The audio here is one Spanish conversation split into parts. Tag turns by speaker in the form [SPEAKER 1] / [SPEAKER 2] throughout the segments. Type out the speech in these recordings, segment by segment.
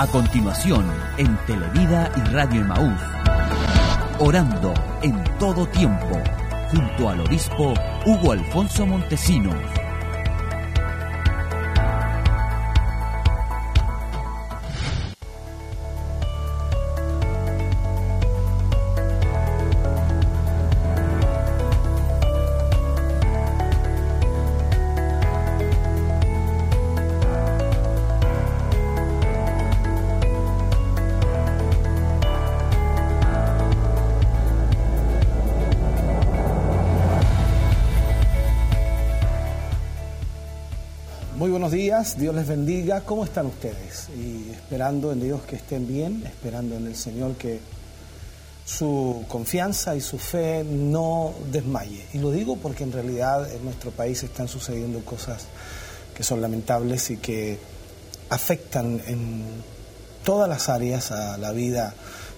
[SPEAKER 1] A continuación, en Televida y Radio Emaús, orando en todo tiempo, junto al obispo Hugo Alfonso Montesinos.
[SPEAKER 2] Dios les bendiga. ¿Cómo están ustedes? Y esperando en Dios que estén bien, esperando en el Señor que su confianza y su fe no desmaye. Y lo digo porque en realidad en nuestro país están sucediendo cosas que son lamentables y que afectan en todas las áreas a la vida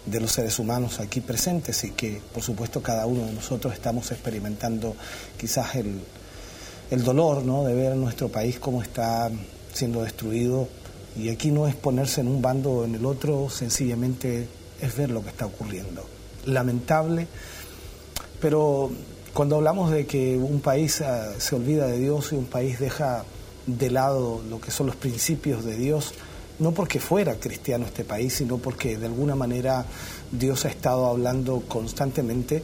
[SPEAKER 2] de los seres humanos aquí presentes y que por supuesto cada uno de nosotros estamos experimentando quizás el, el dolor ¿no? de ver nuestro país cómo está siendo destruido. Y aquí no es ponerse en un bando o en el otro, sencillamente es ver lo que está ocurriendo. Lamentable, pero cuando hablamos de que un país ah, se olvida de Dios y un país deja de lado lo que son los principios de Dios, no porque fuera cristiano este país, sino porque de alguna manera Dios ha estado hablando constantemente,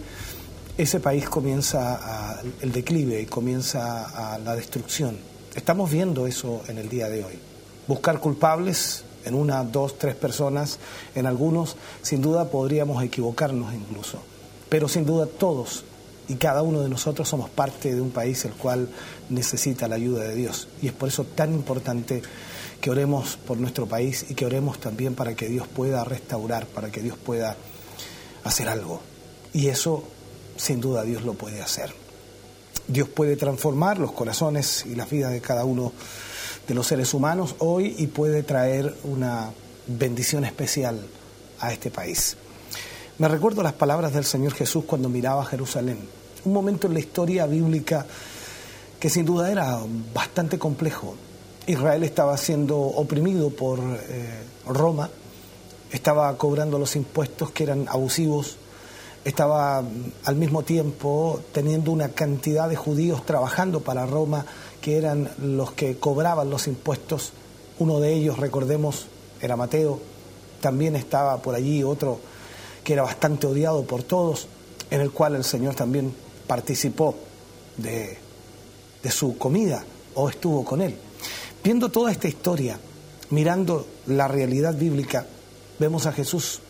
[SPEAKER 2] ese país comienza el declive y comienza a la destrucción. Estamos viendo eso en el día de hoy. Buscar culpables en una, dos, tres personas, en algunos, sin duda podríamos equivocarnos incluso. Pero sin duda todos y cada uno de nosotros somos parte de un país el cual necesita la ayuda de Dios. Y es por eso tan importante que oremos por nuestro país y que oremos también para que Dios pueda restaurar, para que Dios pueda hacer algo. Y eso sin duda Dios lo puede hacer. Dios puede transformar los corazones y las vidas de cada uno de los seres humanos hoy y puede traer una bendición especial a este país. Me recuerdo las palabras del Señor Jesús cuando miraba Jerusalén, un momento en la historia bíblica que sin duda era bastante complejo. Israel estaba siendo oprimido por eh, Roma, estaba cobrando los impuestos que eran abusivos, estaba al mismo tiempo teniendo una cantidad de judíos trabajando para Roma que eran los que cobraban los impuestos. Uno de ellos, recordemos, era Mateo. También estaba por allí otro que era bastante odiado por todos, en el cual el Señor también participó de, su comida o estuvo con él. Viendo toda esta historia, mirando la realidad bíblica, vemos a Jesús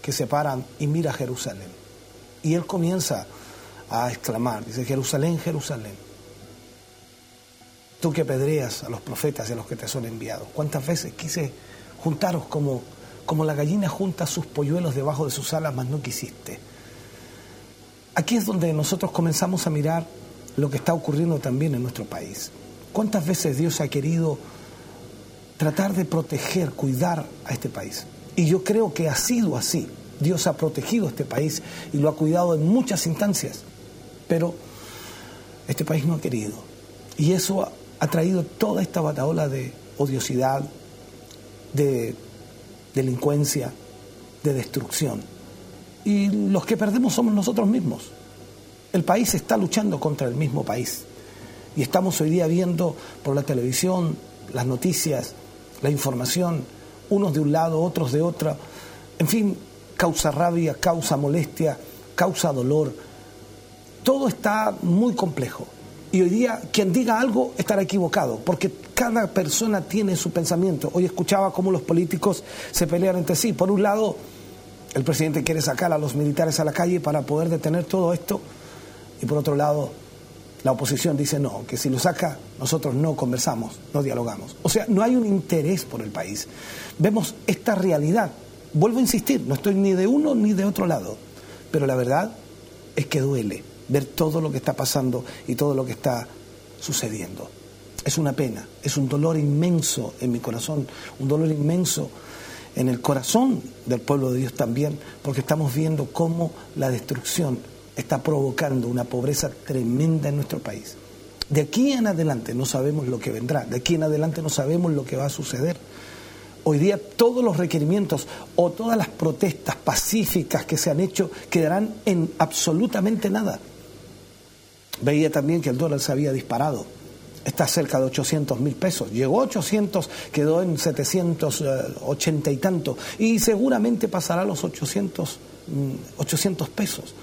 [SPEAKER 2] que se para y mira a Jerusalén y él comienza a exclamar, dice, Jerusalén, Jerusalén, tú que pedreas a los profetas y a los que te son enviados. ¿Cuántas veces quise juntaros como, como la gallina junta sus polluelos debajo de sus alas, mas no quisiste? Aquí es donde nosotros comenzamos a mirar lo que está ocurriendo también en nuestro país. ¿Cuántas veces Dios ha querido tratar de proteger, cuidar a este país? Y yo creo que ha sido así. Dios ha protegido este país y lo ha cuidado en muchas instancias, pero este país no ha querido. Y eso ha, traído toda esta bataola de odiosidad, de delincuencia, de destrucción. Y los que perdemos somos nosotros mismos. El país está luchando contra el mismo país. Y estamos hoy día viendo por la televisión, las noticias, la información, unos de un lado, otros de otro. En fin, causa rabia, causa molestia, causa dolor. Todo está muy complejo. Y hoy día quien diga algo estará equivocado, porque cada persona tiene su pensamiento. Hoy escuchaba cómo los políticos se pelean entre sí. Por un lado, el presidente quiere sacar a los militares a la calle para poder detener todo esto. Y por otro lado, la oposición dice no, que si lo saca, nosotros no conversamos, no dialogamos. O sea, no hay un interés por el país. Vemos esta realidad Vuelvo a insistir, no estoy ni de uno ni de otro lado, pero la verdad es que duele ver todo lo que está pasando y todo lo que está sucediendo. Es una pena, es un dolor inmenso en mi corazón, un dolor inmenso en el corazón del pueblo de Dios también, porque estamos viendo cómo la destrucción está provocando una pobreza tremenda en nuestro país. De aquí en adelante no sabemos lo que vendrá, de aquí en adelante no sabemos lo que va a suceder. Hoy día todos los requerimientos o todas las protestas pacíficas que se han hecho quedarán en absolutamente nada. Veía también que el dólar se había disparado. Está cerca de 800 mil pesos. Llegó a 800, quedó en 780 y tanto. Y seguramente pasará a los 800, 800 mm, pesos.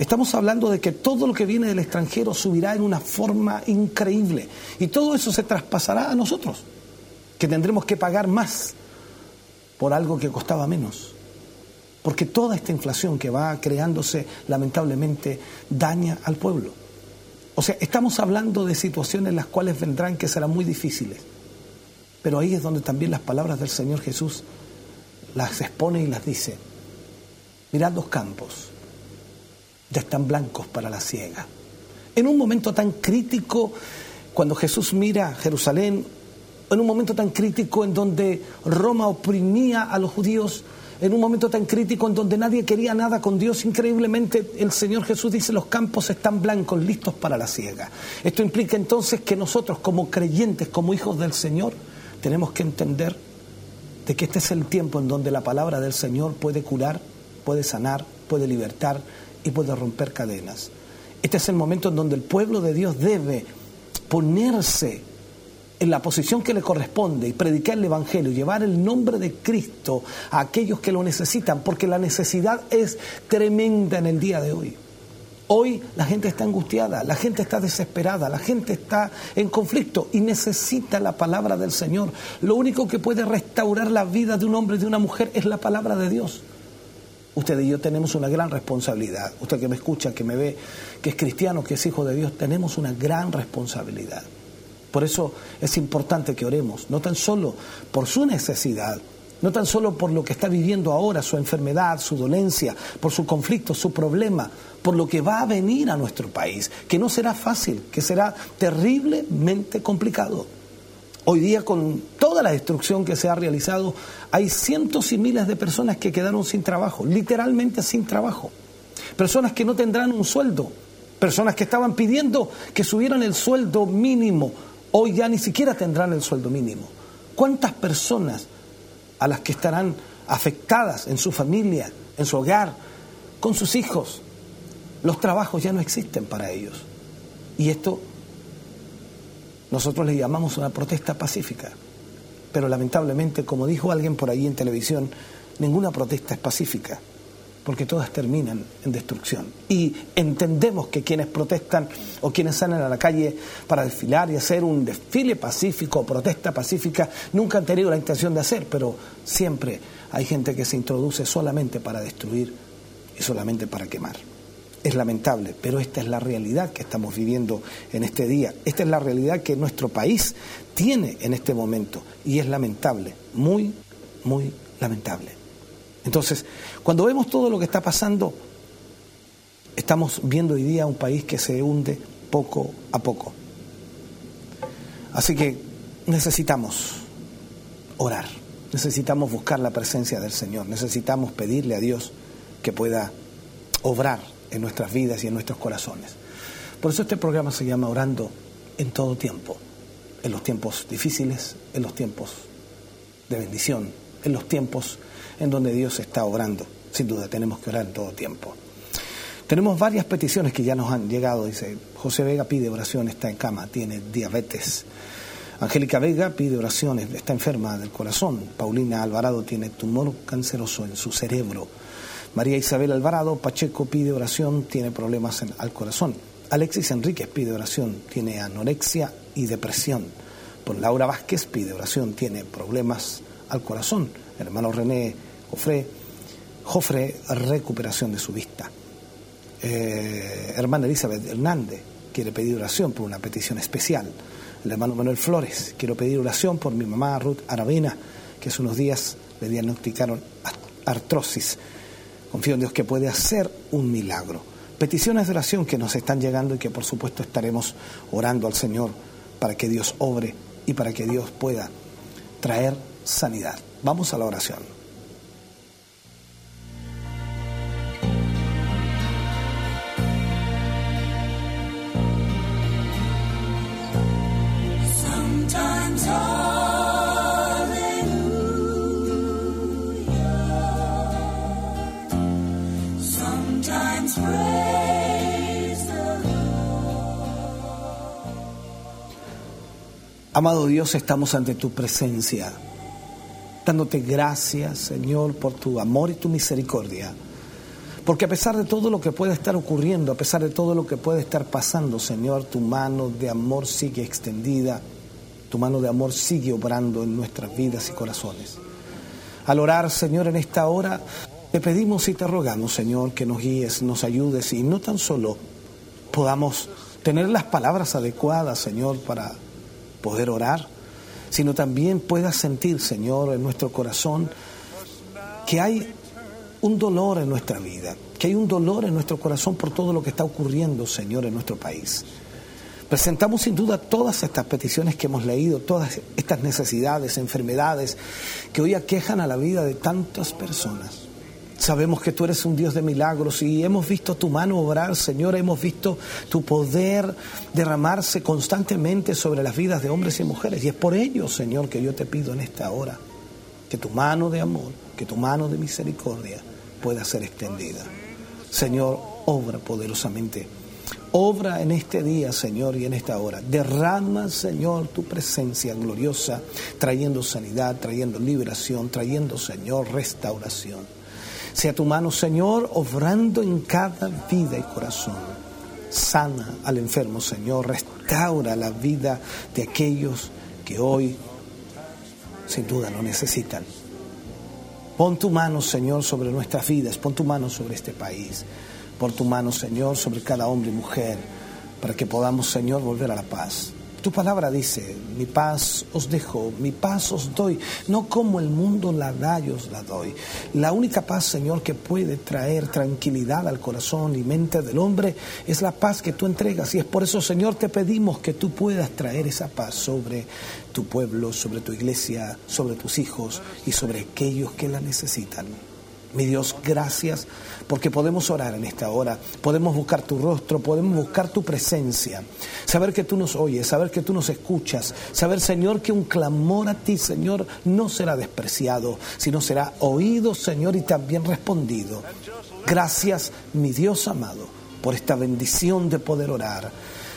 [SPEAKER 2] Estamos hablando de que todo lo que viene del extranjero subirá en una forma increíble. Y todo eso se traspasará a nosotros, que tendremos que pagar más por algo que costaba menos. Porque toda esta inflación que va creándose lamentablemente daña al pueblo. O sea, estamos hablando de situaciones las cuales vendrán que serán muy difíciles. Pero ahí es donde también las palabras del Señor Jesús las expone y las dice. Mirad los campos, ya están blancos para la siega. En un momento tan crítico, cuando Jesús mira Jerusalén, en un momento tan crítico en donde Roma oprimía a los judíos, en un momento tan crítico en donde nadie quería nada con Dios, increíblemente el Señor Jesús dice los campos están blancos, listos para la siega. Esto implica entonces que nosotros como creyentes, como hijos del Señor, tenemos que entender de que este es el tiempo en donde la palabra del Señor puede curar, puede sanar, puede libertar, y puede romper cadenas. Este es el momento en donde el pueblo de Dios debe ponerse en la posición que le corresponde y predicar el Evangelio, llevar el nombre de Cristo a aquellos que lo necesitan, porque la necesidad es tremenda en el día de hoy. Hoy la gente está angustiada, la gente está desesperada, la gente está en conflicto y necesita la palabra del Señor. Lo único que puede restaurar la vida de un hombre y de una mujer es la palabra de Dios usted y yo tenemos una gran responsabilidad. Usted que me escucha, que me ve, que es cristiano, que es hijo de Dios, tenemos una gran responsabilidad. Por eso es importante que oremos, no tan solo por su necesidad, no tan solo por lo que está viviendo ahora, su enfermedad, su dolencia, por su conflicto, su problema, por lo que va a venir a nuestro país, que no será fácil, que será terriblemente complicado. Hoy día con toda la destrucción que se ha realizado, hay cientos y miles de personas que quedaron sin trabajo, literalmente sin trabajo. Personas que no tendrán un sueldo, personas que estaban pidiendo que subieran el sueldo mínimo, hoy ya ni siquiera tendrán el sueldo mínimo. ¿Cuántas personas a las que estarán afectadas en su familia, en su hogar, con sus hijos? Los trabajos ya no existen para ellos. Y esto nosotros le llamamos una protesta pacífica. Pero lamentablemente, como dijo alguien por ahí en televisión, ninguna protesta es pacífica, porque todas terminan en destrucción. Y entendemos que quienes protestan o quienes salen a la calle para desfilar y hacer un desfile pacífico o protesta pacífica, nunca han tenido la intención de hacer, pero siempre hay gente que se introduce solamente para destruir y solamente para quemar. Es lamentable, pero esta es la realidad que estamos viviendo en este día. Esta es la realidad que nuestro país tiene en este momento y es lamentable, muy, muy lamentable. Entonces, cuando vemos todo lo que está pasando, estamos viendo hoy día un país que se hunde poco a poco. Así que necesitamos orar, necesitamos buscar la presencia del Señor, necesitamos pedirle a Dios que pueda obrar en nuestras vidas y en nuestros corazones. Por eso este programa se llama Orando en todo tiempo, en los tiempos difíciles, en los tiempos de bendición, en los tiempos en donde Dios está obrando. Sin duda, tenemos que orar en todo tiempo. Tenemos varias peticiones que ya nos han llegado. Dice, José Vega pide oración, está en cama, tiene diabetes. Angélica Vega pide oraciones, está enferma del corazón. Paulina Alvarado tiene tumor canceroso en su cerebro. María Isabel Alvarado Pacheco pide oración, tiene problemas al corazón. Alexis Enríquez pide oración, tiene anorexia y depresión. Por Laura Vázquez pide oración, tiene problemas al corazón. hermano René Jofre, recuperación de su vista. Eh, hermana Elizabeth Hernández quiere pedir oración por una petición especial. El hermano Manuel Flores, quiero pedir oración por mi mamá Ruth Aravena, que hace unos días le diagnosticaron artrosis Confío en Dios que puede hacer un milagro. Peticiones de oración que nos están llegando y que por supuesto estaremos orando al Señor para que Dios obre y para que Dios pueda traer sanidad. Vamos a la oración. Amado Dios, estamos ante tu presencia, dándote gracias, Señor, por tu amor y tu misericordia. Porque a pesar de todo lo que pueda estar ocurriendo, a pesar de todo lo que puede estar pasando, Señor, tu mano de amor sigue extendida tu mano de amor sigue obrando en nuestras vidas y corazones. Al orar, Señor, en esta hora, te pedimos y te rogamos, Señor, que nos guíes, nos ayudes y no tan solo podamos tener las palabras adecuadas, Señor, para poder orar, sino también puedas sentir, Señor, en nuestro corazón que hay un dolor en nuestra vida, que hay un dolor en nuestro corazón por todo lo que está ocurriendo, Señor, en nuestro país. Presentamos sin duda todas estas peticiones que hemos leído, todas estas necesidades, enfermedades que hoy aquejan a la vida de tantas personas. Sabemos que tú eres un Dios de milagros y hemos visto tu mano obrar, Señor, hemos visto tu poder derramarse constantemente sobre las vidas de hombres y mujeres. Y es por ello, Señor, que yo te pido en esta hora que tu mano de amor, que tu mano de misericordia pueda ser extendida. Señor, obra poderosamente. Obra en este día, Señor, y en esta hora. Derrama, Señor, tu presencia gloriosa, trayendo sanidad, trayendo liberación, trayendo, Señor, restauración. Sea tu mano, Señor, obrando en cada vida y corazón. Sana al enfermo, Señor. Restaura la vida de aquellos que hoy sin duda lo necesitan. Pon tu mano, Señor, sobre nuestras vidas. Pon tu mano sobre este país. Pon tu mano, Señor, sobre cada hombre y mujer, para que podamos, Señor, volver a la paz. Tu palabra dice, mi paz os dejo, mi paz os doy, no como el mundo la da, yo os la doy. La única paz, Señor, que puede traer tranquilidad al corazón y mente del hombre es la paz que tú entregas. Y es por eso, Señor, te pedimos que tú puedas traer esa paz sobre tu pueblo, sobre tu iglesia, sobre tus hijos y sobre aquellos que la necesitan. Mi Dios, gracias porque podemos orar en esta hora, podemos buscar tu rostro, podemos buscar tu presencia, saber que tú nos oyes, saber que tú nos escuchas, saber, Señor, que un clamor a ti, Señor, no será despreciado, sino será oído, Señor, y también respondido. Gracias, mi Dios amado, por esta bendición de poder orar.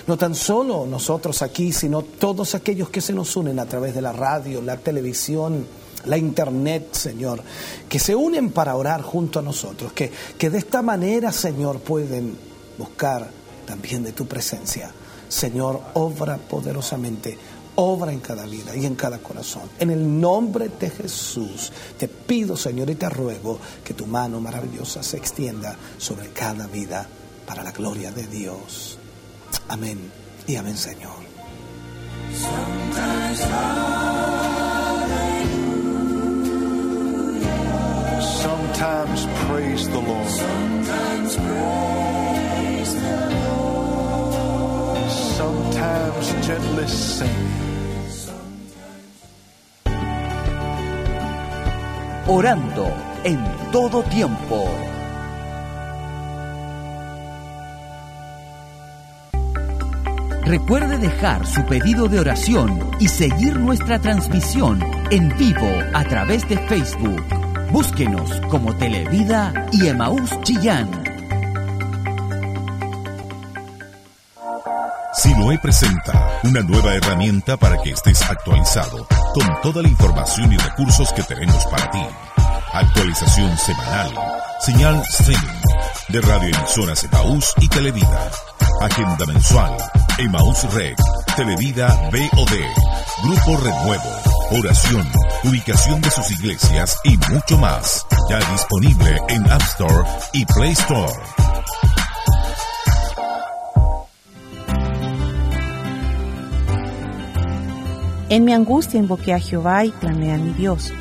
[SPEAKER 2] No tan solo nosotros aquí, sino todos aquellos que se nos unen a través de la radio, la televisión, la internet, Señor, que se unen para orar junto a nosotros, que, que de esta manera, Señor, pueden buscar también de tu presencia. Señor, obra poderosamente, obra en cada vida y en cada corazón. En el nombre de Jesús, te pido, Señor, y te ruego que tu mano maravillosa se extienda sobre cada vida para la gloria de Dios. Amén y amén, Señor.
[SPEAKER 3] Praise the Lord. Sometimes praise the Lord. Sometimes gently sing.
[SPEAKER 1] Orando en todo tiempo. Recuerde dejar su pedido de oración y seguir nuestra transmisión en vivo a través de Facebook. Búsquenos como Televida y Emaús Chillán.
[SPEAKER 4] Siloe presenta una nueva herramienta para que estés actualizado con toda la información y recursos que tenemos para ti. Actualización semanal, señal streaming de radioemisoras Emaús y Televida. Agenda mensual, Emaús Rec, Televida BOD, Grupo Renuevo oración, ubicación de sus iglesias y mucho más. Ya disponible en App Store y Play Store.
[SPEAKER 5] En mi angustia invoqué a Jehová y clamé a mi Dios.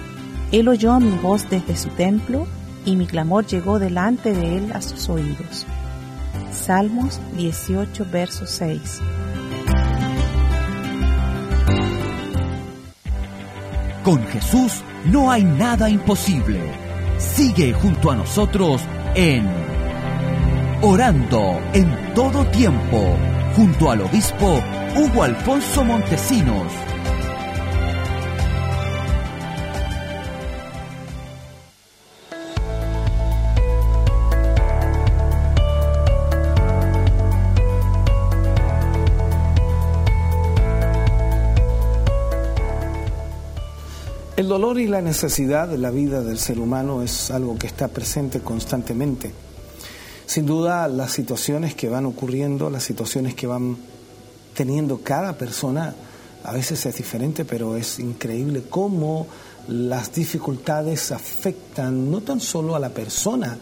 [SPEAKER 5] Él oyó mi voz desde su templo y mi clamor llegó delante de él a sus oídos. Salmos 18, verso 6.
[SPEAKER 1] Con Jesús no hay nada imposible. Sigue junto a nosotros en Orando en todo tiempo, junto al obispo Hugo Alfonso Montesinos.
[SPEAKER 2] Dolor y la necesidad de la vida del ser humano es algo que está presente constantemente. Sin duda, las situaciones que van ocurriendo, las situaciones que van teniendo cada persona, a veces es diferente, pero es increíble cómo las dificultades afectan no tan solo a la persona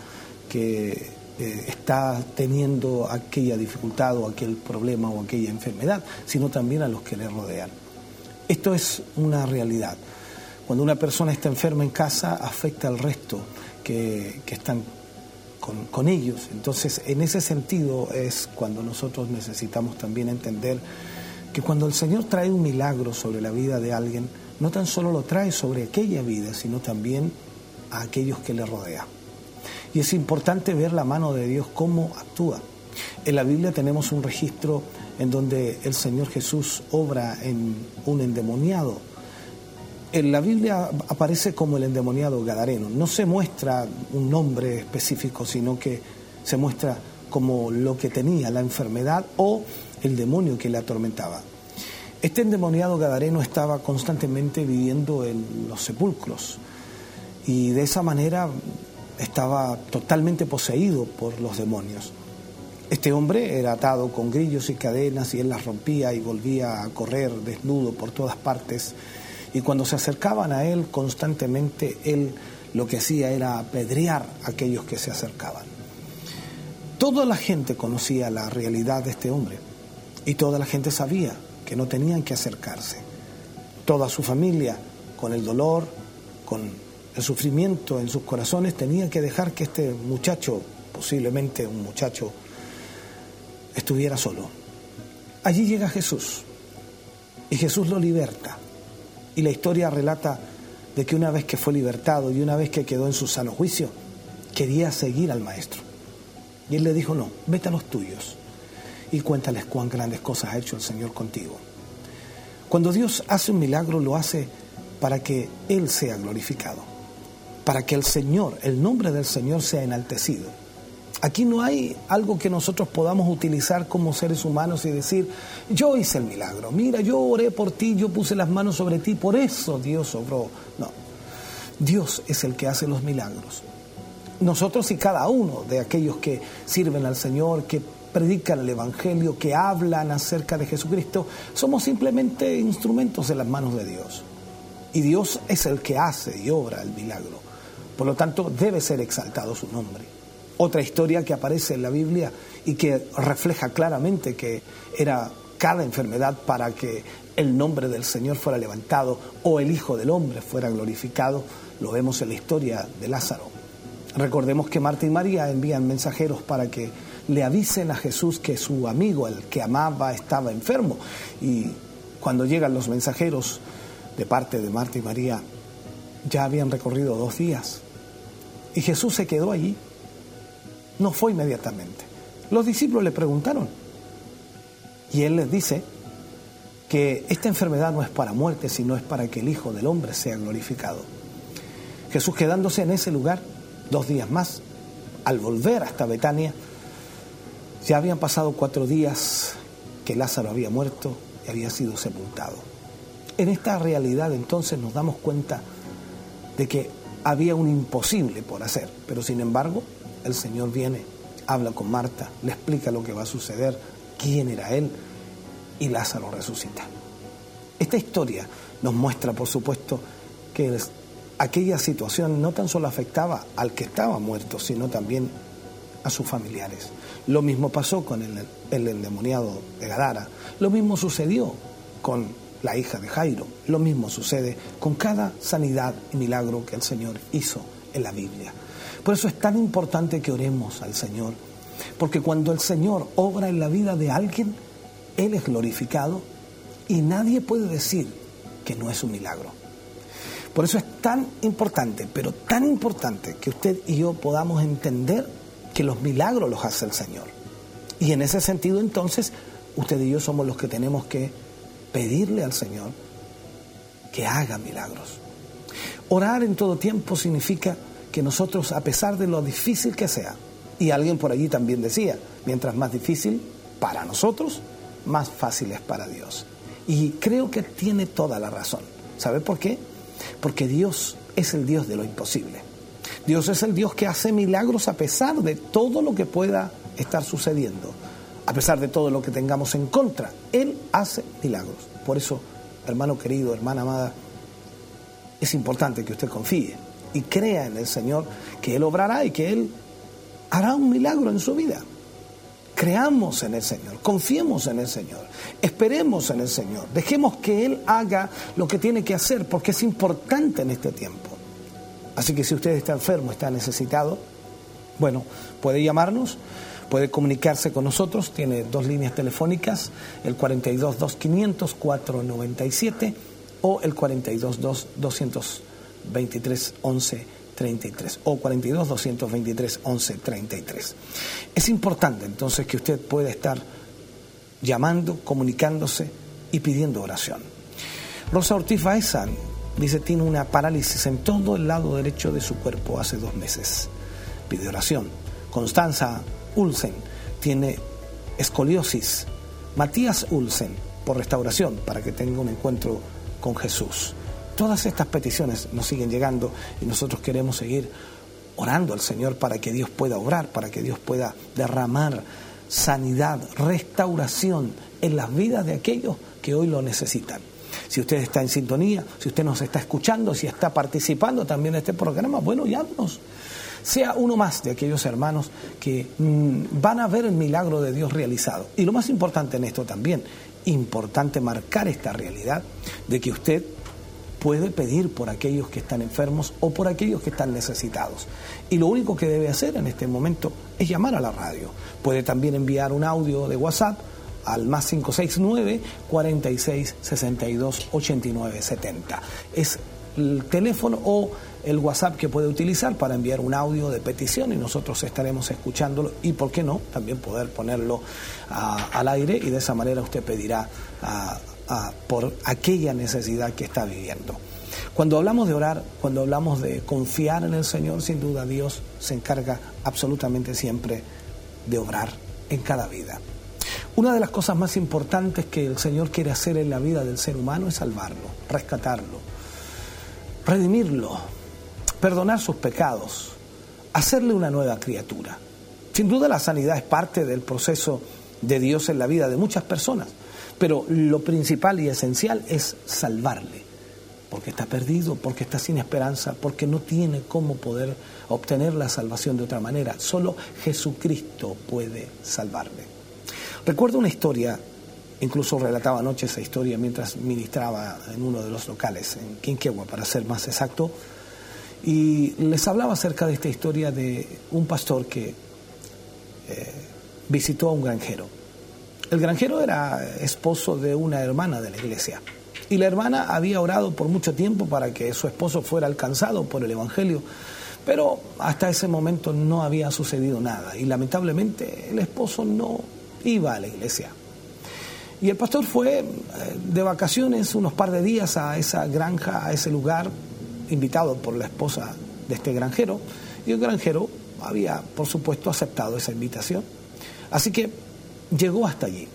[SPEAKER 2] que eh, está teniendo aquella dificultad o aquel problema o aquella enfermedad, sino también a los que le rodean. Esto es una realidad. Cuando una persona está enferma en casa, afecta al resto que, están con, con, ellos. Entonces, en ese sentido es cuando nosotros necesitamos también entender que cuando el Señor trae un milagro sobre la vida de alguien, no tan solo lo trae sobre aquella vida, sino también a aquellos que le rodean. Y es importante ver la mano de Dios cómo actúa. En la Biblia tenemos un registro en donde el Señor Jesús obra en un endemoniado. En la Biblia aparece como el endemoniado Gadareno. No se muestra un nombre específico, sino que se muestra como lo que tenía, la enfermedad o el demonio que le atormentaba. Este endemoniado Gadareno estaba constantemente viviendo en los sepulcros y de esa manera estaba totalmente poseído por los demonios. Este hombre era atado con grillos y cadenas y él las rompía y volvía a correr desnudo por todas partes. Y cuando se acercaban a él constantemente, él lo que hacía era apedrear a aquellos que se acercaban. Toda la gente conocía la realidad de este hombre y toda la gente sabía que no tenían que acercarse. Toda su familia, con el dolor, con el sufrimiento en sus corazones, tenía que dejar que este muchacho, posiblemente un muchacho, estuviera solo. Allí llega Jesús y Jesús lo liberta. Y la historia relata de que una vez que fue libertado y una vez que quedó en su sano juicio, quería seguir al maestro. Y él le dijo, no, vete a los tuyos y cuéntales cuán grandes cosas ha hecho el Señor contigo. Cuando Dios hace un milagro, lo hace para que Él sea glorificado para que el Señor, el nombre del Señor sea enaltecido. Aquí no hay algo que nosotros podamos utilizar como seres humanos y decir, yo hice el milagro, mira, yo oré por ti, yo puse las manos sobre ti, por eso Dios obró. No, Dios es el que hace los milagros. Nosotros y cada uno de aquellos que sirven al Señor, que predican el Evangelio, que hablan acerca de Jesucristo, somos simplemente instrumentos de las manos de Dios. Y Dios es el que hace y obra el milagro. Por lo tanto, debe ser exaltado su nombre. Otra historia que aparece en la Biblia y que refleja claramente que era cada enfermedad para que el nombre del Señor fuera levantado o el Hijo del Hombre fuera glorificado, lo vemos en la historia de Lázaro. Recordemos que Marta y María envían mensajeros para que le avisen a Jesús que su amigo, el que amaba, estaba enfermo. Y cuando llegan los mensajeros de parte de Marta y María, ya habían recorrido dos días y Jesús se quedó allí. No fue inmediatamente. Los discípulos le preguntaron. Y él les dice que esta enfermedad no es para muerte, sino es para que el Hijo del Hombre sea glorificado. Jesús quedándose en ese lugar dos días más, al volver hasta Betania, ya habían pasado cuatro días que Lázaro había muerto y había sido sepultado. En esta realidad entonces nos damos cuenta de que había un imposible por hacer, pero sin embargo el Señor viene, habla con Marta, le explica lo que va a suceder, quién era Él, y Lázaro resucita. Esta historia nos muestra, por supuesto, que aquella situación no tan solo afectaba al que estaba muerto, sino también a sus familiares. Lo mismo pasó con el, el endemoniado de Gadara, lo mismo sucedió con la hija de Jairo. Lo mismo sucede con cada sanidad y milagro que el Señor hizo en la Biblia. Por eso es tan importante que oremos al Señor, porque cuando el Señor obra en la vida de alguien, Él es glorificado y nadie puede decir que no es un milagro. Por eso es tan importante, pero tan importante que usted y yo podamos entender que los milagros los hace el Señor. Y en ese sentido entonces, usted y yo somos los que tenemos que pedirle al Señor que haga milagros. Orar en todo tiempo significa que nosotros, a pesar de lo difícil que sea, y alguien por allí también decía, mientras más difícil para nosotros, más fácil es para Dios. Y creo que tiene toda la razón. ¿Sabe por qué? Porque Dios es el Dios de lo imposible. Dios es el Dios que hace milagros a pesar de todo lo que pueda estar sucediendo, a pesar de todo lo que tengamos en contra. Él hace milagros. Por eso, hermano querido, hermana amada, es importante que usted confíe y crea en el Señor que Él obrará y que Él hará un milagro en su vida. Creamos en el Señor, confiemos en el Señor, esperemos en el Señor, dejemos que Él haga lo que tiene que hacer porque es importante en este tiempo. Así que si usted está enfermo, está necesitado, bueno, puede llamarnos, puede comunicarse con nosotros, tiene dos líneas telefónicas, el 42 2500 497 o el 42 223 11 33 o 42 223 11 33. Es importante entonces que usted pueda estar llamando, comunicándose y pidiendo oración. Rosa Ortiz Baeza dice tiene una parálisis en todo el lado derecho de su cuerpo hace dos meses. Pide oración. Constanza Ulsen tiene escoliosis. Matías Ulsen por restauración para que tenga un encuentro con Jesús. Todas estas peticiones nos siguen llegando y nosotros queremos seguir orando al Señor para que Dios pueda obrar, para que Dios pueda derramar sanidad, restauración en las vidas de aquellos que hoy lo necesitan. Si usted está en sintonía, si usted nos está escuchando, si está participando también en este programa, bueno, llámenos. Sea uno más de aquellos hermanos que mm, van a ver el milagro de Dios realizado. Y lo más importante en esto también, importante marcar esta realidad de que usted puede pedir por aquellos que están enfermos o por aquellos que están necesitados. Y lo único que debe hacer en este momento es llamar a la radio. Puede también enviar un audio de WhatsApp al más 569 46 62 89 70. Es el teléfono o el WhatsApp que puede utilizar para enviar un audio de petición y nosotros estaremos escuchándolo y, ¿por qué no?, también poder ponerlo al aire y de esa manera usted pedirá por aquella necesidad que está viviendo. Cuando hablamos de orar, cuando hablamos de confiar en el Señor, sin duda Dios se encarga absolutamente siempre de obrar en cada vida. Una de las cosas más importantes que el Señor quiere hacer en la vida del ser humano es salvarlo, rescatarlo, redimirlo, perdonar sus pecados, hacerle una nueva criatura. Sin duda la sanidad es parte del proceso de Dios en la vida de muchas personas. Pero lo principal y esencial es salvarle, porque está perdido, porque está sin esperanza, porque no tiene cómo poder obtener la salvación de otra manera. Solo Jesucristo puede salvarle. Recuerdo una historia, incluso relataba anoche esa historia mientras ministraba en uno de los locales, en Quinquegua, para ser más exacto, y les hablaba acerca de esta historia de un pastor que eh, visitó a un granjero el granjero era esposo de una hermana de la iglesia y la hermana había orado por mucho tiempo para que su esposo fuera alcanzado por el Evangelio, pero hasta ese momento no había sucedido nada y lamentablemente el esposo no iba a la iglesia. Y el pastor fue eh, de vacaciones unos par de días a esa granja, a ese lugar, invitado por la esposa de este granjero, y el granjero había, por supuesto, aceptado esa invitación. Así que llegó hasta allí.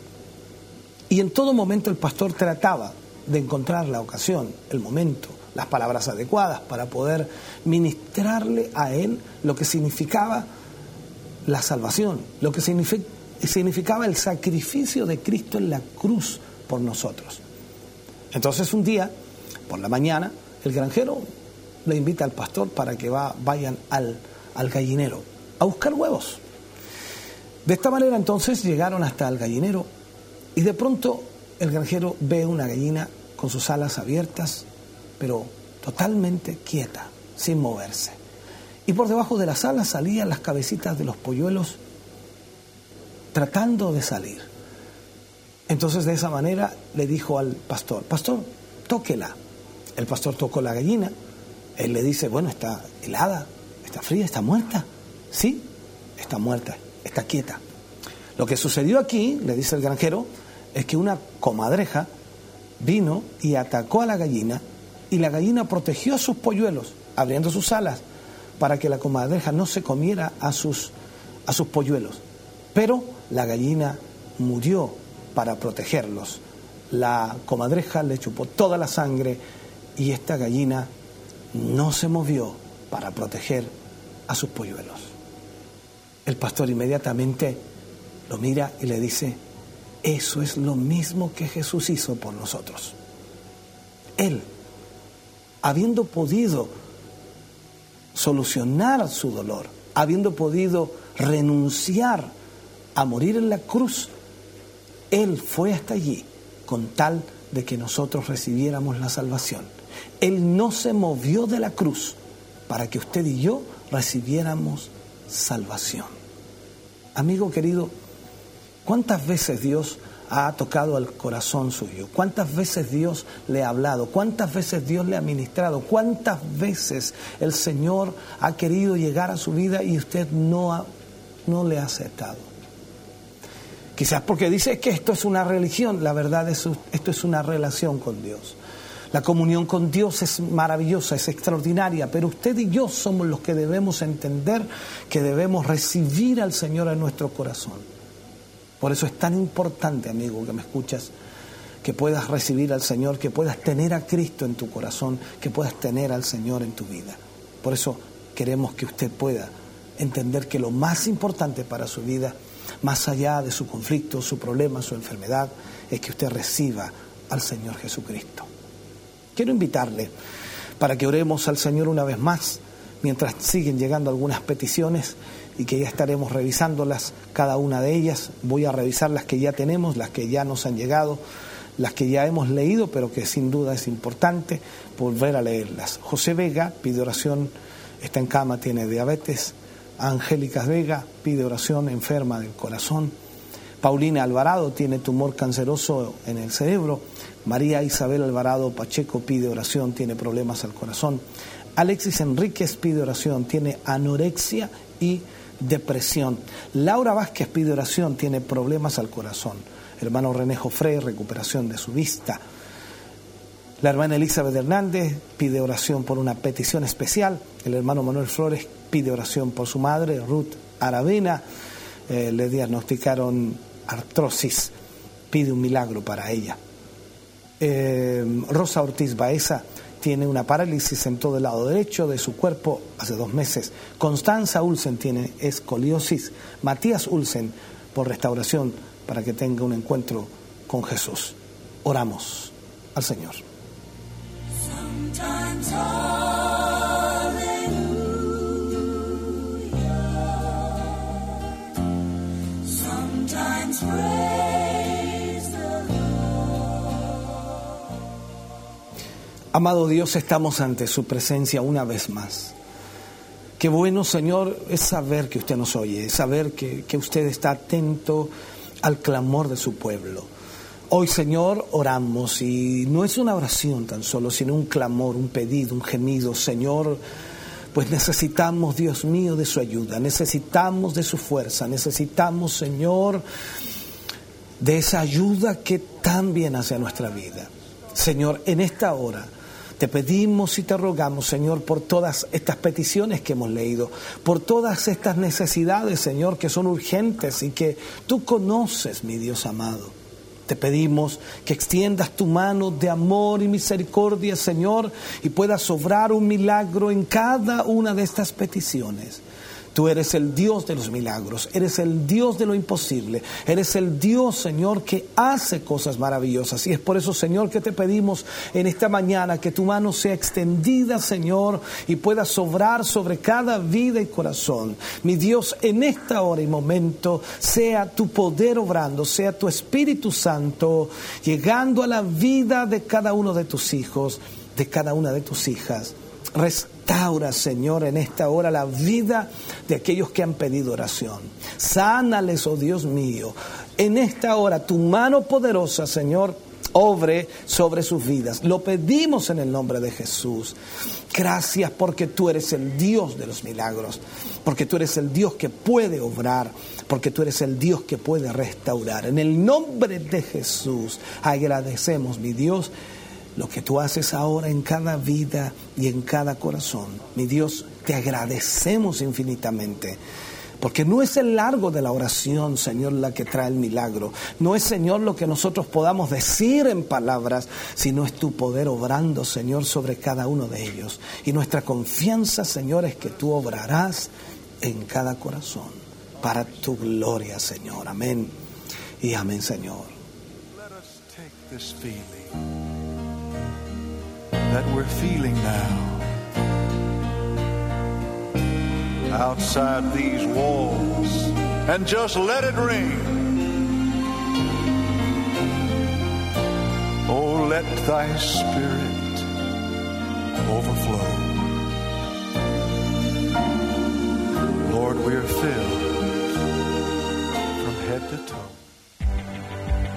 [SPEAKER 2] Y en todo momento el pastor trataba de encontrar la ocasión, el momento, las palabras adecuadas para poder ministrarle a él lo que significaba la salvación, lo que significaba el sacrificio de Cristo en la cruz por nosotros. Entonces un día, por la mañana, el granjero le invita al pastor para que va, vayan al, al gallinero a buscar huevos. De esta manera entonces llegaron hasta el gallinero y de pronto el granjero ve una gallina con sus alas abiertas, pero totalmente quieta, sin moverse. Y por debajo de las alas salían las cabecitas de los polluelos tratando de salir. Entonces de esa manera le dijo al pastor, pastor, tóquela. El pastor tocó la gallina, él le dice, bueno, está helada, está fría, está muerta. Sí, está muerta está quieta. Lo que sucedió aquí, le dice el granjero, es que una comadreja vino y atacó a la gallina y la gallina protegió a sus polluelos, abriendo sus alas para que la comadreja no se comiera a sus, a sus polluelos. Pero la gallina murió para protegerlos. La comadreja le chupó toda la sangre y esta gallina no se movió para proteger a sus polluelos. El pastor inmediatamente lo mira y le dice, eso es lo mismo que Jesús hizo por nosotros. Él, habiendo podido solucionar su dolor, habiendo podido renunciar a morir en la cruz, Él fue hasta allí con tal de que nosotros recibiéramos la salvación. Él no se movió de la cruz para que usted y yo recibiéramos salvación. Amigo querido, ¿cuántas veces Dios ha tocado al corazón suyo? ¿Cuántas veces Dios le ha hablado? ¿Cuántas veces Dios le ha ministrado? ¿Cuántas veces el Señor ha querido llegar a su vida y usted no, ha, no le ha aceptado? Quizás porque dice que esto es una religión, la verdad es esto es una relación con Dios. La comunión con Dios es maravillosa, es extraordinaria, pero usted y yo somos los que debemos entender que debemos recibir al Señor en nuestro corazón. Por eso es tan importante, amigo, que me escuchas, que puedas recibir al Señor, que puedas tener a Cristo en tu corazón, que puedas tener al Señor en tu vida. Por eso queremos que usted pueda entender que lo más importante para su vida, más allá de su conflicto, su problema, su enfermedad, es que usted reciba al Señor Jesucristo. Quiero invitarle para que oremos al Señor una vez más, mientras siguen llegando algunas peticiones y que ya estaremos revisándolas, cada una de ellas. Voy a revisar las que ya tenemos, las que ya nos han llegado, las que ya hemos leído, pero que sin duda es importante volver a leerlas. José Vega pide oración, está en cama, tiene diabetes. Angélica Vega pide oración, enferma del corazón. Paulina Alvarado tiene tumor canceroso en el cerebro. María Isabel Alvarado Pacheco pide oración, tiene problemas al corazón. Alexis Enríquez pide oración, tiene anorexia y depresión. Laura Vázquez pide oración, tiene problemas al corazón. Hermano René Jofré, recuperación de su vista. La hermana Elizabeth Hernández pide oración por una petición especial. El hermano Manuel Flores pide oración por su madre, Ruth Aravena. Eh, le diagnosticaron artrosis, pide un milagro para ella. Eh, Rosa Ortiz Baeza tiene una parálisis en todo el lado derecho de su cuerpo hace dos meses. Constanza Ulsen tiene escoliosis. Matías Ulsen por restauración para que tenga un encuentro con Jesús. Oramos al Señor. Amado Dios, estamos ante su presencia una vez más. Qué bueno, Señor, es saber que usted nos oye, es saber que, que usted está atento al clamor de su pueblo. Hoy, Señor, oramos y no es una oración tan solo, sino un clamor, un pedido, un gemido. Señor, pues necesitamos, Dios mío, de su ayuda, necesitamos de su fuerza, necesitamos, Señor, de esa ayuda que también hace a nuestra vida. Señor, en esta hora te pedimos y te rogamos, Señor, por todas estas peticiones que hemos leído, por todas estas necesidades, Señor, que son urgentes y que tú conoces, mi Dios amado. Te pedimos que extiendas tu mano de amor y misericordia, Señor, y puedas obrar un milagro en cada una de estas peticiones. Tú eres el Dios de los milagros, eres el Dios de lo imposible, eres el Dios, Señor, que hace cosas maravillosas. Y es por eso, Señor, que te pedimos en esta mañana que tu mano sea extendida, Señor, y pueda sobrar sobre cada vida y corazón. Mi Dios, en esta hora y momento, sea tu poder obrando, sea tu Espíritu Santo llegando a la vida de cada uno de tus hijos, de cada una de tus hijas. Restaura, Señor, en esta hora la vida de aquellos que han pedido oración. Sánales, oh Dios mío. En esta hora tu mano poderosa, Señor, obre sobre sus vidas. Lo pedimos en el nombre de Jesús. Gracias porque tú eres el Dios de los milagros, porque tú eres el Dios que puede obrar, porque tú eres el Dios que puede restaurar. En el nombre de Jesús agradecemos, mi Dios lo que tú haces ahora en cada vida y en cada corazón. Mi Dios, te agradecemos infinitamente Porque no es el largo de la oración, Señor, la que trae el milagro. No es, Señor, lo que nosotros podamos decir en palabras, sino es tu poder obrando, Señor, sobre cada uno de ellos. Y nuestra confianza, Señor, es que tú obrarás en cada corazón para tu gloria, Señor. Amén. Y amén, Señor.
[SPEAKER 3] Let us take this that we're feeling now. outside these walls and just let it ring. Oh, let thy spirit overflow. Lord, we're filled from head to toe.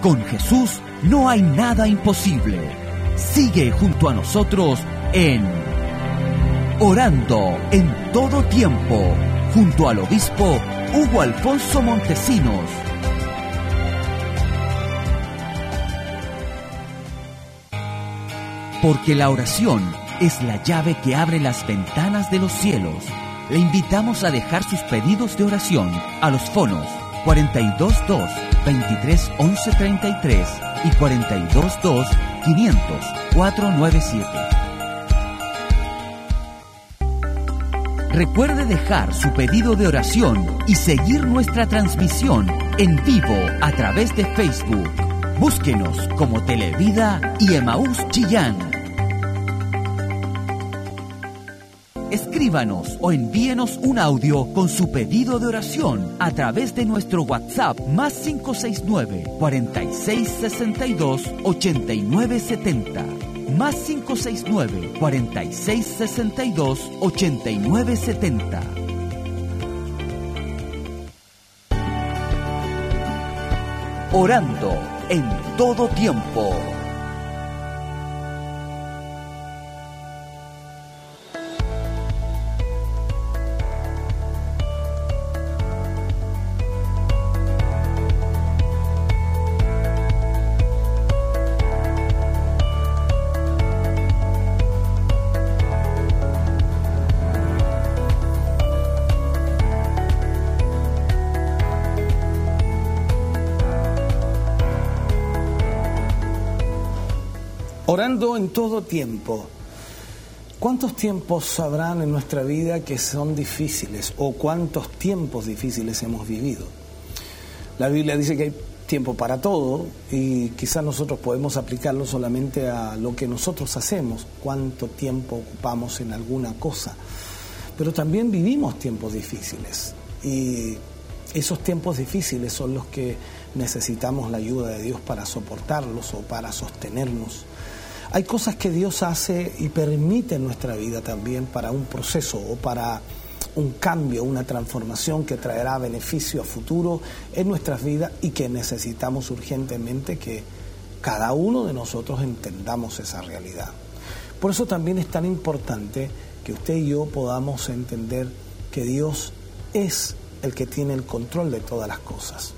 [SPEAKER 1] Con Jesús no hay nada imposible. Sigue junto a nosotros en orando en todo tiempo, junto al obispo Hugo Alfonso Montesinos. Porque la oración es la llave que abre las ventanas de los cielos. Le invitamos a dejar sus pedidos de oración a los fonos 422 23 11 33 y 422 500 497. Recuerde dejar su pedido de oración y seguir nuestra transmisión en vivo a través de Facebook. Búsquenos como Televida y Emaús Chillán. Escríbanos o envíenos un audio con su pedido de oración a través de nuestro WhatsApp más 569 4662 8970 más 569 4662 8970. Orando en todo tiempo.
[SPEAKER 2] Orando en todo tiempo. ¿Cuántos tiempos habrán en nuestra vida que son difíciles o cuántos tiempos difíciles hemos vivido? La Biblia dice que hay tiempo para todo y quizás nosotros podemos aplicarlo solamente a lo que nosotros hacemos, cuánto tiempo ocupamos en alguna cosa. Pero también vivimos tiempos difíciles y esos tiempos difíciles son los que necesitamos la ayuda de Dios para soportarlos o para sostenernos. Hay cosas que Dios hace y permite en nuestra vida también para un proceso o para un cambio, una transformación que traerá beneficio a futuro en nuestras vidas y que necesitamos urgentemente que cada uno de nosotros entendamos esa realidad. Por eso también es tan importante que usted y yo podamos entender que Dios es el que tiene el control de todas las cosas.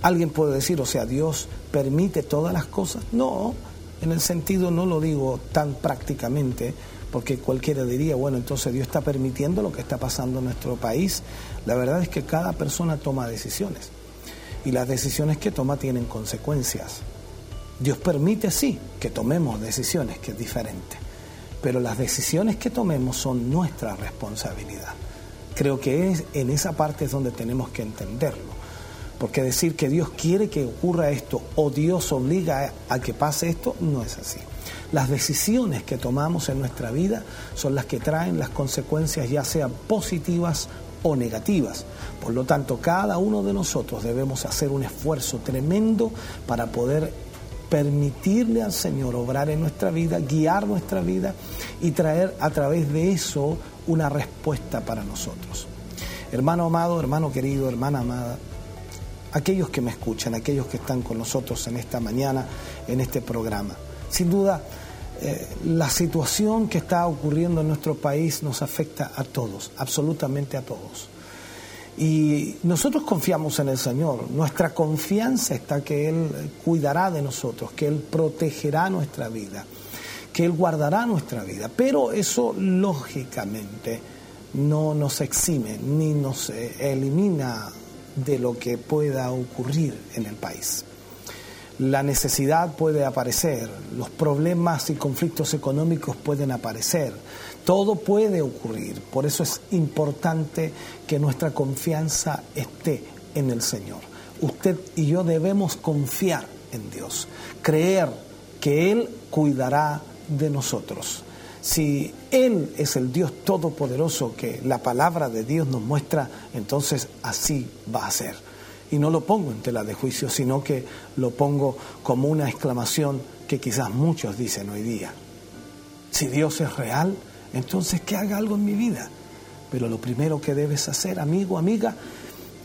[SPEAKER 2] Alguien puede decir, o sea, Dios permite todas las cosas. No, en el sentido no lo digo tan prácticamente, porque cualquiera diría, bueno, entonces Dios está permitiendo lo que está pasando en nuestro país. La verdad es que cada persona toma decisiones y las decisiones que toma tienen consecuencias. Dios permite, sí, que tomemos decisiones, que es diferente, pero las decisiones que tomemos son nuestra responsabilidad. Creo que es en esa parte es donde tenemos que entenderlo. Porque decir que Dios quiere que ocurra esto o Dios obliga a que pase esto no es así. Las decisiones que tomamos en nuestra vida son las que traen las consecuencias ya sean positivas o negativas. Por lo tanto, cada uno de nosotros debemos hacer un esfuerzo tremendo para poder permitirle al Señor obrar en nuestra vida, guiar nuestra vida y traer a través de eso una respuesta para nosotros. Hermano amado, hermano querido, hermana amada, aquellos que me escuchan, aquellos que están con nosotros en esta mañana, en este programa. Sin duda, eh, la situación que está ocurriendo en nuestro país nos afecta a todos, absolutamente a todos. Y nosotros confiamos en el Señor, nuestra confianza está que Él cuidará de nosotros, que Él protegerá nuestra vida, que Él guardará nuestra vida. Pero eso lógicamente no nos exime ni nos eh, elimina de lo que pueda ocurrir en el país. La necesidad puede aparecer, los problemas y conflictos económicos pueden aparecer, todo puede ocurrir. Por eso es importante que nuestra confianza esté en el Señor. Usted y yo debemos confiar en Dios, creer que Él cuidará de nosotros. Si Él es el Dios todopoderoso que la palabra de Dios nos muestra, entonces así va a ser. Y no lo pongo en tela de juicio, sino que lo pongo como una exclamación que quizás muchos dicen hoy día. Si Dios es real, entonces que haga algo en mi vida. Pero lo primero que debes hacer, amigo, amiga,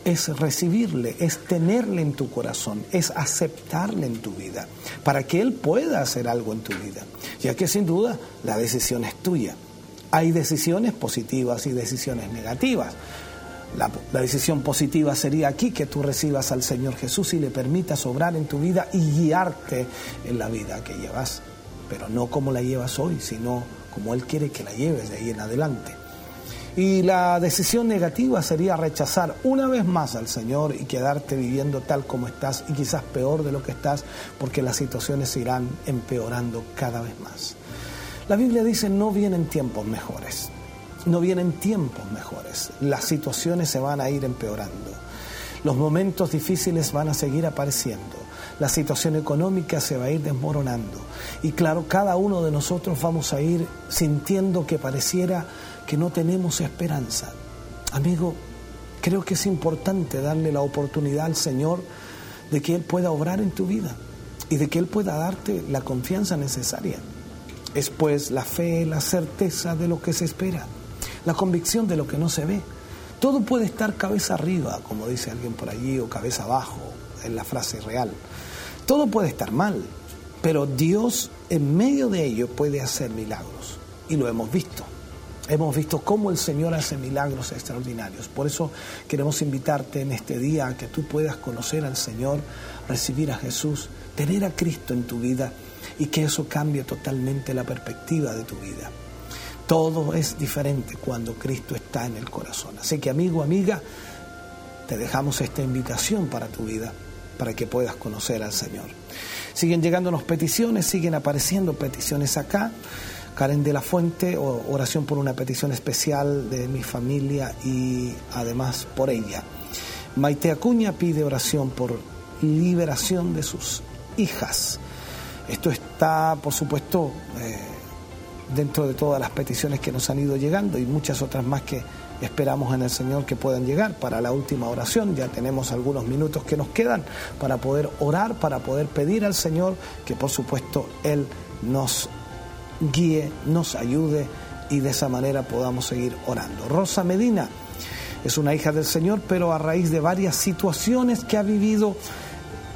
[SPEAKER 2] es recibirle, es tenerle en tu corazón, es aceptarle en tu vida, para que Él pueda hacer algo en tu vida, ya que sin duda la decisión es tuya. Hay decisiones positivas y decisiones negativas. La, decisión positiva sería aquí que tú recibas al Señor Jesús y le permitas obrar en tu vida y guiarte en la vida que llevas, pero no como la llevas hoy, sino como Él quiere que la lleves de ahí en adelante. Y la decisión negativa sería rechazar una vez más al Señor y quedarte viviendo tal como estás y quizás peor de lo que estás porque las situaciones irán empeorando cada vez más. La Biblia dice no vienen tiempos mejores, no vienen tiempos mejores, las situaciones se van a ir empeorando, los momentos difíciles van a seguir apareciendo, la situación económica se va a ir desmoronando. Y claro, cada uno de nosotros vamos a ir sintiendo que pareciera que no tenemos esperanza. Amigo, creo que es importante darle la oportunidad al Señor de que Él pueda obrar en tu vida y de que Él pueda darte la confianza necesaria. Es pues la fe, la certeza de lo que se espera, la convicción de lo que no se ve. Todo puede estar cabeza arriba, como dice alguien por allí, o cabeza abajo, en la frase real. Todo puede estar mal, pero Dios en medio de ello puede hacer milagros. Y lo hemos visto. Hemos visto cómo el Señor hace milagros extraordinarios. Por eso queremos invitarte en este día a que tú puedas conocer al Señor, recibir a Jesús, tener a Cristo en tu vida y que eso cambie totalmente la perspectiva de tu vida. Todo es diferente cuando Cristo está en el corazón. Así que amigo, amiga, te dejamos esta invitación para tu vida, para que puedas conocer al Señor. Siguen llegándonos peticiones, siguen apareciendo peticiones acá. Karen de la Fuente, oración por una petición especial de mi familia y además por ella. Maite Acuña pide oración por liberación de sus hijas. Esto está, por supuesto, eh, dentro de todas las peticiones que nos han ido llegando y muchas otras más que esperamos en el Señor que puedan llegar para la última oración. Ya tenemos algunos minutos que nos quedan para poder orar, para poder pedir al Señor que por supuesto Él nos guíe, nos ayude y de esa manera podamos seguir orando. Rosa Medina es una hija del Señor, pero a raíz de varias situaciones que ha vivido,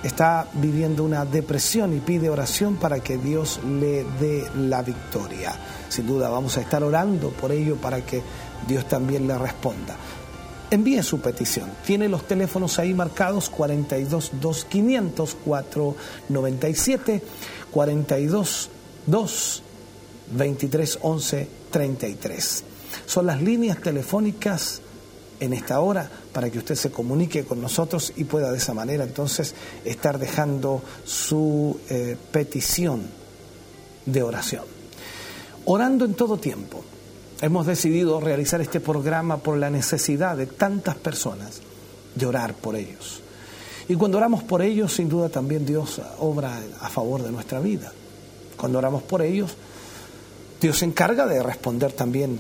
[SPEAKER 2] está viviendo una depresión y pide oración para que Dios le dé la victoria. Sin duda vamos a estar orando por ello para que Dios también le responda. Envíe su petición. Tiene los teléfonos ahí marcados 42 2 500 497 42 2 23 11 33. Son las líneas telefónicas en esta hora para que usted se comunique con nosotros y pueda de esa manera entonces estar dejando su eh, petición de oración. Orando en todo tiempo. Hemos decidido realizar este programa por la necesidad de tantas personas de orar por ellos. Y cuando oramos por ellos, sin duda también Dios obra a favor de nuestra vida. Cuando oramos por ellos, Dios se encarga de responder también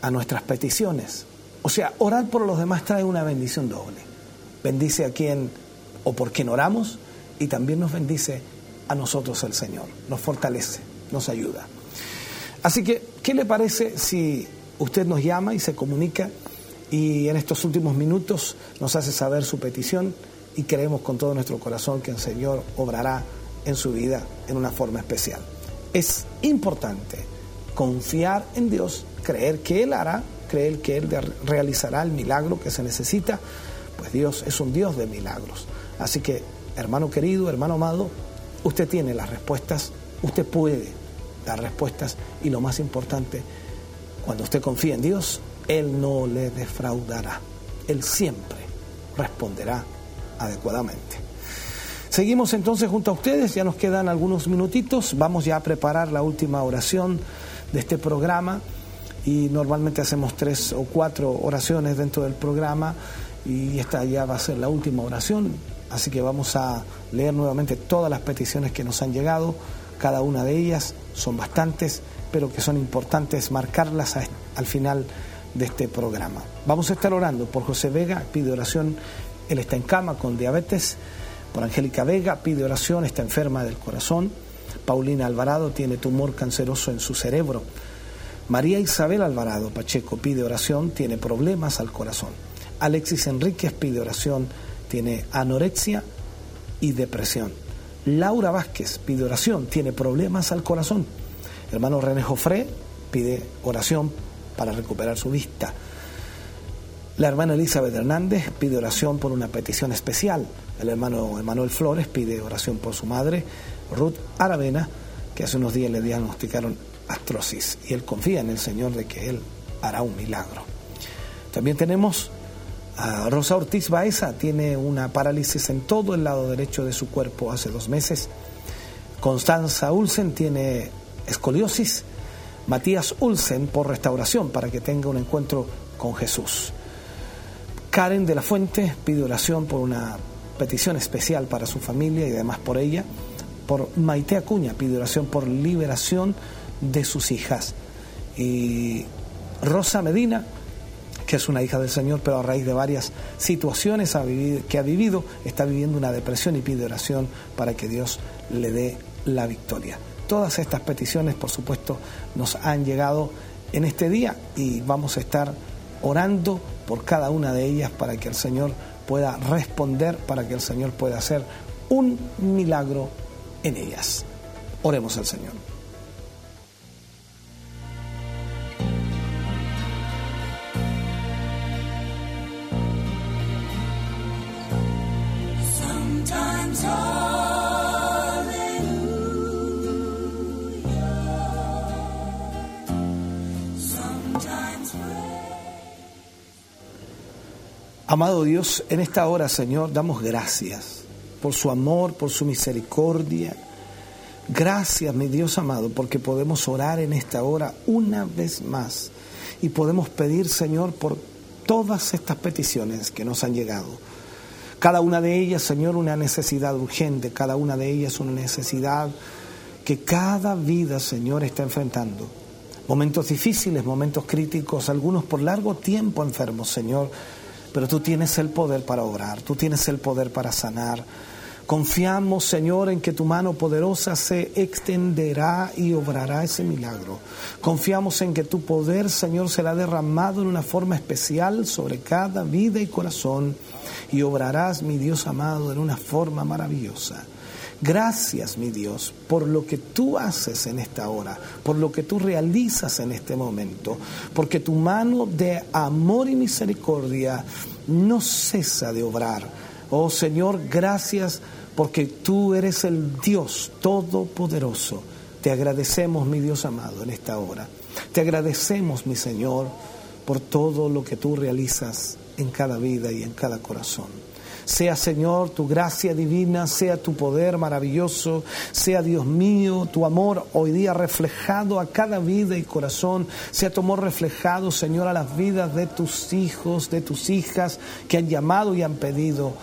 [SPEAKER 2] a nuestras peticiones. O sea, orar por los demás trae una bendición doble. Bendice a quien o por quien oramos y también nos bendice a nosotros el Señor. Nos fortalece, nos ayuda. Así que, ¿qué le parece si usted nos llama y se comunica y en estos últimos minutos nos hace saber su petición y creemos con todo nuestro corazón que el Señor obrará en su vida en una forma especial? Es importante confiar en Dios, creer que Él hará, creer que Él realizará el milagro que se necesita, pues Dios es un Dios de milagros. Así que, hermano querido, hermano amado, usted tiene las respuestas, usted puede dar respuestas y lo más importante, cuando usted confía en Dios, Él no le defraudará. Él siempre responderá adecuadamente. Seguimos entonces junto a ustedes, ya nos quedan algunos minutitos, vamos ya a preparar la última oración de este programa y normalmente hacemos tres o cuatro oraciones dentro del programa y esta ya va a ser la última oración, así que vamos a leer nuevamente todas las peticiones que nos han llegado, cada una de ellas son bastantes, pero que son importantes marcarlas al final de este programa. Vamos a estar orando por José Vega, pide oración, él está en cama con diabetes, por Angélica Vega, pide oración, está enferma del corazón, Paulina Alvarado tiene tumor canceroso en su cerebro, María Isabel Alvarado Pacheco pide oración, tiene problemas al corazón, Alexis Enríquez pide oración, tiene anorexia y depresión. Laura Vázquez pide oración, tiene problemas al corazón. Hermano René Jofré pide oración para recuperar su vista. La hermana Elizabeth Hernández pide oración por una petición especial. El hermano Emanuel Flores pide oración por su madre, Ruth Aravena, que hace unos días le diagnosticaron astrosis y él confía en el Señor de que Él hará un milagro. También tenemos a Rosa Ortiz Baeza, tiene una parálisis en todo el lado derecho de su cuerpo hace dos meses. Constanza Ulsen tiene escoliosis Matías Ulsen por restauración para que tenga un encuentro con Jesús. Karen de la Fuente pide oración por una petición especial para su familia y además por ella. Por Maite Acuña pide oración por liberación de sus hijas. Y Rosa Medina, que es una hija del Señor, pero a raíz de varias situaciones que ha vivido, está viviendo una depresión y pide oración para que Dios le dé la victoria. Todas estas peticiones, por supuesto, nos han llegado en este día y vamos a estar orando por cada una de ellas para que el Señor pueda responder, para que el Señor pueda hacer un milagro en ellas. Oremos al Señor. Amado Dios, en esta hora, Señor, damos gracias por su amor, por su misericordia. Gracias, mi Dios amado, porque podemos orar en esta hora una vez más y podemos pedir, Señor, por todas estas peticiones que nos han llegado. Cada una de ellas, Señor, una necesidad urgente, cada una de ellas una necesidad que cada vida, Señor, está enfrentando. Momentos difíciles, momentos críticos, algunos por largo tiempo enfermos, Señor pero tú tienes el poder para obrar, tú tienes el poder para sanar. Confiamos, Señor, en que tu mano poderosa se extenderá y obrará ese milagro. Confiamos en que tu poder, Señor, será derramado en una forma especial sobre cada vida y corazón y obrarás, mi Dios amado, en una forma maravillosa. Gracias, mi Dios, por lo que tú haces en esta hora, por lo que tú realizas en este momento, porque tu mano de amor y misericordia no cesa de obrar. Oh Señor, gracias porque tú eres el Dios todopoderoso. Te agradecemos, mi Dios amado, en esta hora. Te agradecemos, mi Señor, por todo lo que tú realizas en cada vida y en cada corazón. Sea Señor tu gracia divina, sea tu poder maravilloso, sea Dios mío tu amor hoy día reflejado a cada vida y corazón, sea tu amor reflejado Señor a las vidas de tus hijos, de tus hijas que han llamado y han pedido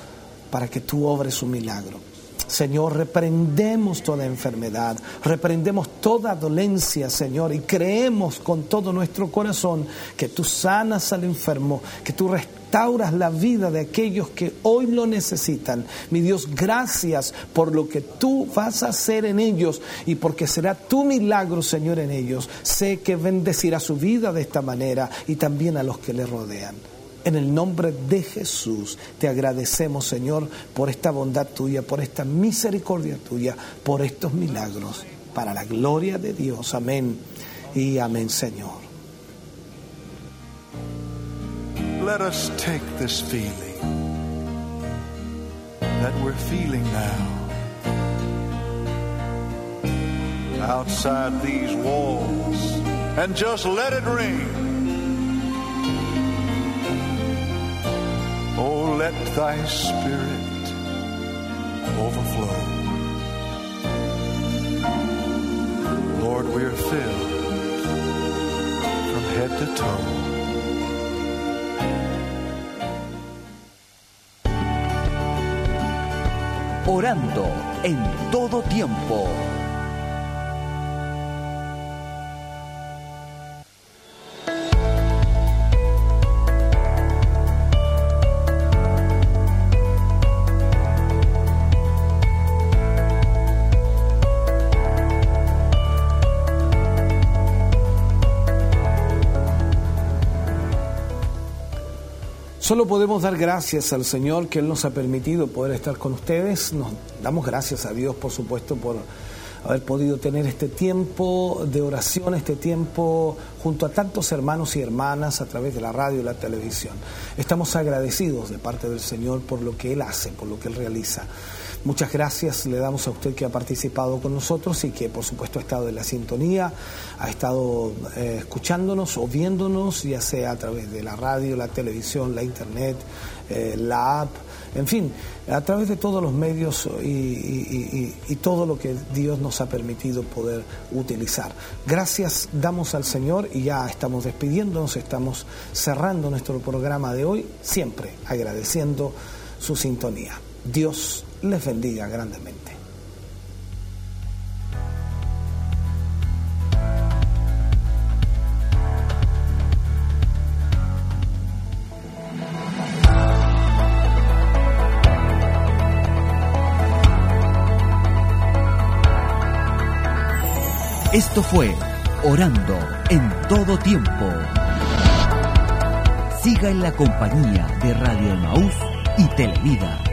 [SPEAKER 2] para que tú obres un milagro. Señor, reprendemos toda enfermedad, reprendemos toda dolencia, Señor, y creemos con todo nuestro corazón que tú sanas al enfermo, que tú restauras la vida de aquellos que hoy lo necesitan. Mi Dios, gracias por lo que tú vas a hacer en ellos y porque será tu milagro, Señor, en ellos. Sé que bendecirá su vida de esta manera y también a los que le rodean. En el nombre de Jesús te agradecemos, Señor, por esta bondad tuya, por esta misericordia tuya, por estos milagros, para la gloria de Dios. Amén y amén, Señor.
[SPEAKER 3] Let us take this feeling that we're feeling now outside these walls and just let it ring. Let thy spirit overflow. Lord, we are filled from head to toe.
[SPEAKER 1] Orando en todo tiempo.
[SPEAKER 2] Solo podemos dar gracias al Señor que Él nos ha permitido poder estar con ustedes. Nos damos gracias a Dios, por supuesto, por haber podido tener este tiempo de oración, este tiempo junto a tantos hermanos y hermanas a través de la radio y la televisión. Estamos agradecidos de parte del Señor por lo que Él hace, por lo que Él realiza. Muchas gracias le damos a usted que ha participado con nosotros y que por supuesto ha estado en la sintonía, ha estado eh, escuchándonos o viéndonos, ya sea a través de la radio, la televisión, la internet, eh, la app, en fin, a través de todos los medios y, y, todo lo que Dios nos ha permitido poder utilizar. Gracias damos al Señor y ya estamos despidiéndonos, estamos cerrando nuestro programa de hoy, siempre agradeciendo su sintonía. Dios les bendiga grandemente.
[SPEAKER 1] Esto fue Orando en todo tiempo. Siga en la compañía de Radio Maús y Televida